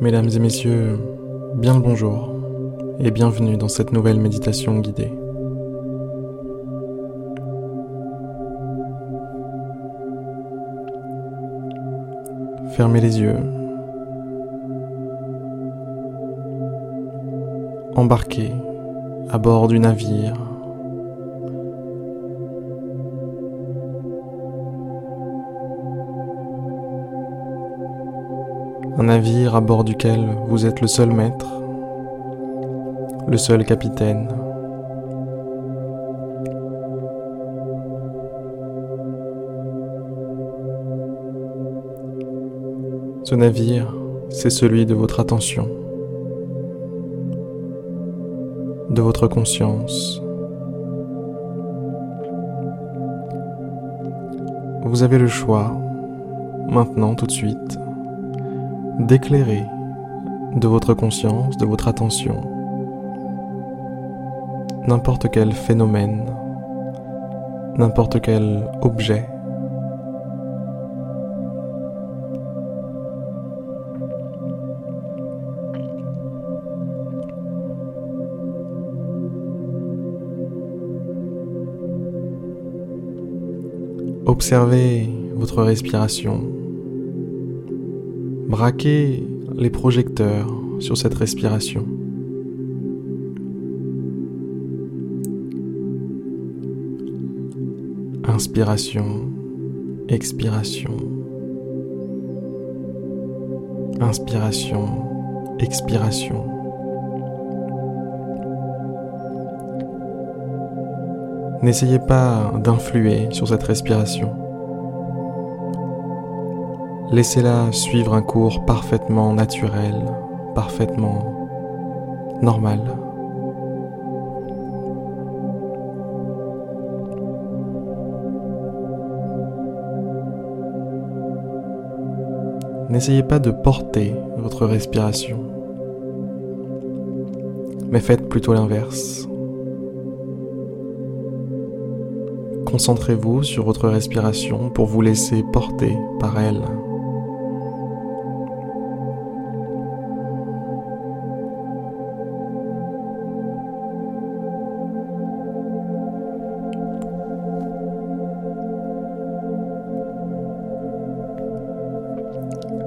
Mesdames et messieurs, bien le bonjour et bienvenue dans cette nouvelle méditation guidée. Fermez les yeux. Embarquez à bord du navire un navire à bord duquel vous êtes le seul maître, le seul capitaine. Ce navire, c'est celui de votre attention, de votre conscience. Vous avez le choix, maintenant, tout de suite, d'éclairer de votre conscience, de votre attention, n'importe quel phénomène, n'importe quel objet. Observez votre respiration. Braquez les projecteurs sur cette respiration. Inspiration, expiration. Inspiration, expiration. N'essayez pas d'influer sur cette respiration. Laissez-la suivre un cours parfaitement naturel, parfaitement normal. N'essayez pas de porter votre respiration, mais faites plutôt l'inverse. Concentrez-vous sur votre respiration pour vous laisser porter par elle.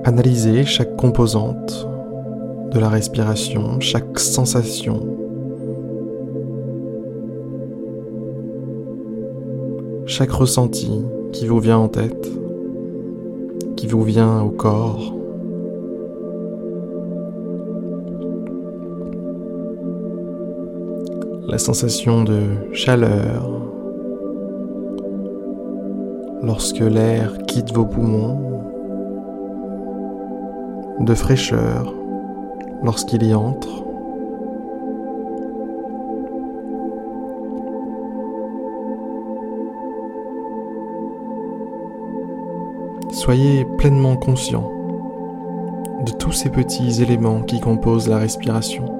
Analysez chaque composante de la respiration, chaque sensation. Chaque ressenti qui vous vient en tête, qui vous vient au corps. La sensation de chaleur lorsque l'air quitte vos poumons de fraîcheur lorsqu'il y entre. Soyez pleinement conscient de tous ces petits éléments qui composent la respiration.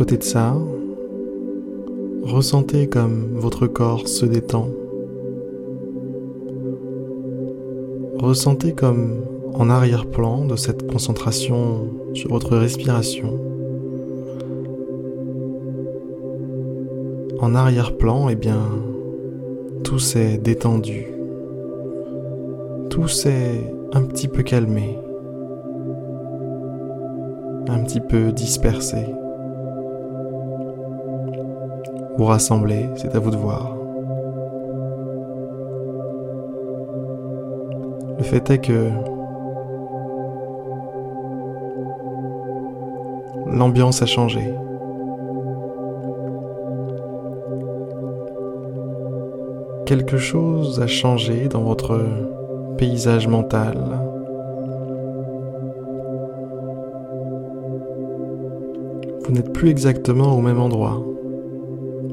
Côté de ça, ressentez comme votre corps se détend. Ressentez comme en arrière-plan de cette concentration sur votre respiration. En arrière-plan, eh bien, tout s'est détendu. Tout s'est un petit peu calmé. Un petit peu dispersé. Vous rassembler, c'est à vous de voir. Le fait est que l'ambiance a changé. Quelque chose a changé dans votre paysage mental. Vous n'êtes plus exactement au même endroit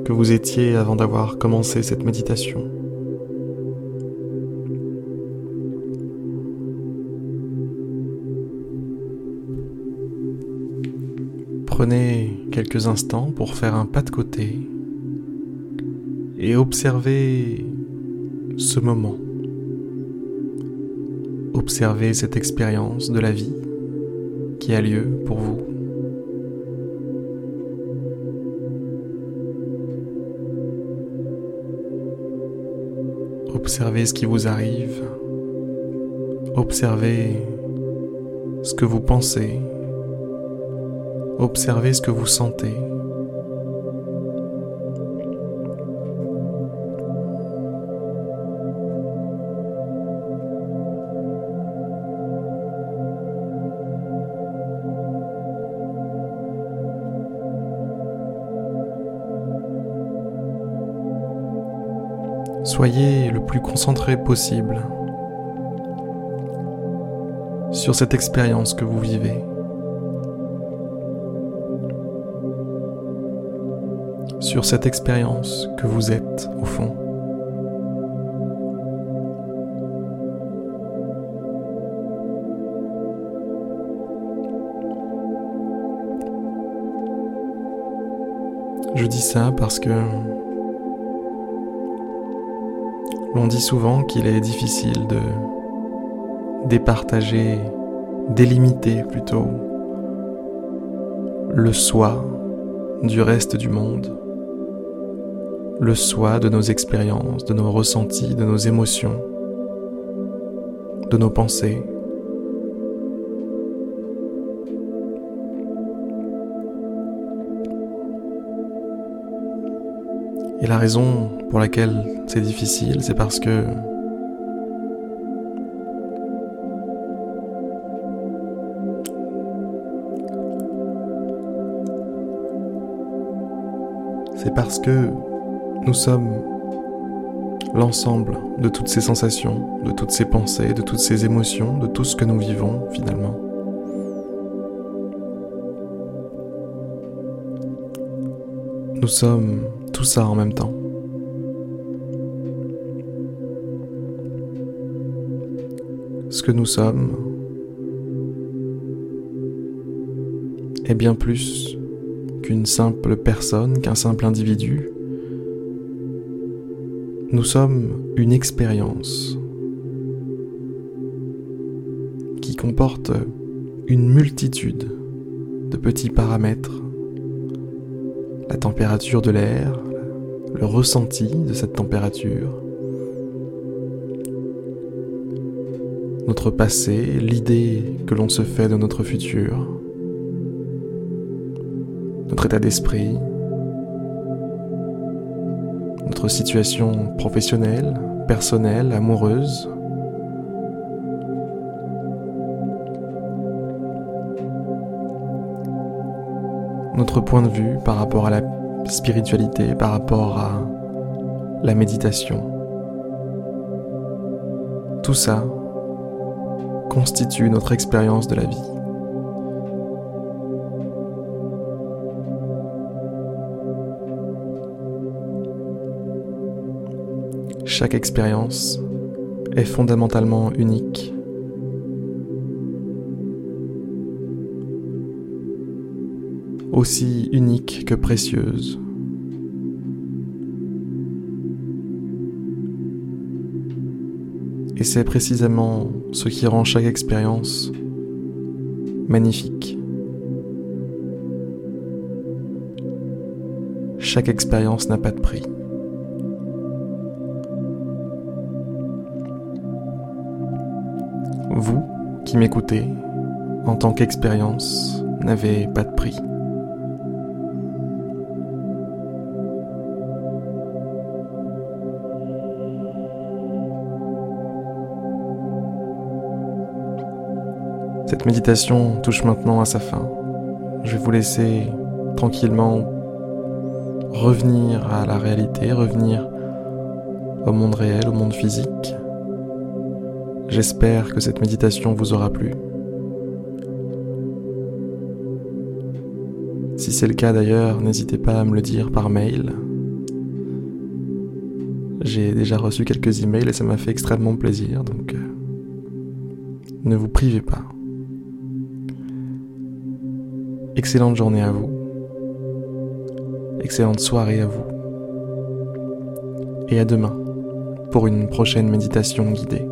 que vous étiez avant d'avoir commencé cette méditation. Prenez quelques instants pour faire un pas de côté et observez ce moment. Observez cette expérience de la vie qui a lieu pour vous. Observez ce qui vous arrive. Observez ce que vous pensez. Observez ce que vous sentez. Soyez le plus concentré possible sur cette expérience que vous vivez. Sur cette expérience que vous êtes au fond. Je dis ça parce que on dit souvent qu'il est difficile de départager, délimiter plutôt le soi du reste du monde, le soi de nos expériences, de nos ressentis, de nos émotions, de nos pensées. Et la raison pour laquelle c'est difficile, c'est parce que c'est parce que nous sommes l'ensemble de toutes ces sensations, de toutes ces pensées, de toutes ces émotions, de tout ce que nous vivons finalement. Nous sommes tout ça en même temps. Nous sommes est bien plus qu'une simple personne, qu'un simple individu. Nous sommes une expérience qui comporte une multitude de petits paramètres la température de l'air, le ressenti de cette température, notre passé, l'idée que l'on se fait de notre futur, notre état d'esprit, notre situation professionnelle, personnelle, amoureuse, notre point de vue par rapport à la spiritualité, par rapport à la méditation. Tout ça constitue notre expérience de la vie. Chaque expérience est fondamentalement unique aussi unique que précieuse. Et c'est précisément ce qui rend chaque expérience magnifique. Chaque expérience n'a pas de prix. Vous qui m'écoutez, en tant qu'expérience, n'avez pas de prix. Cette méditation touche maintenant à sa fin. Je vais vous laisser tranquillement revenir à la réalité, revenir au monde réel, au monde physique. J'espère que cette méditation vous aura plu. Si c'est le cas d'ailleurs, n'hésitez pas à me le dire par mail. J'ai déjà reçu quelques emails et ça m'a fait extrêmement plaisir, donc euh, ne vous privez pas. Excellente journée à vous. Excellente soirée à vous. Et à demain pour une prochaine méditation guidée.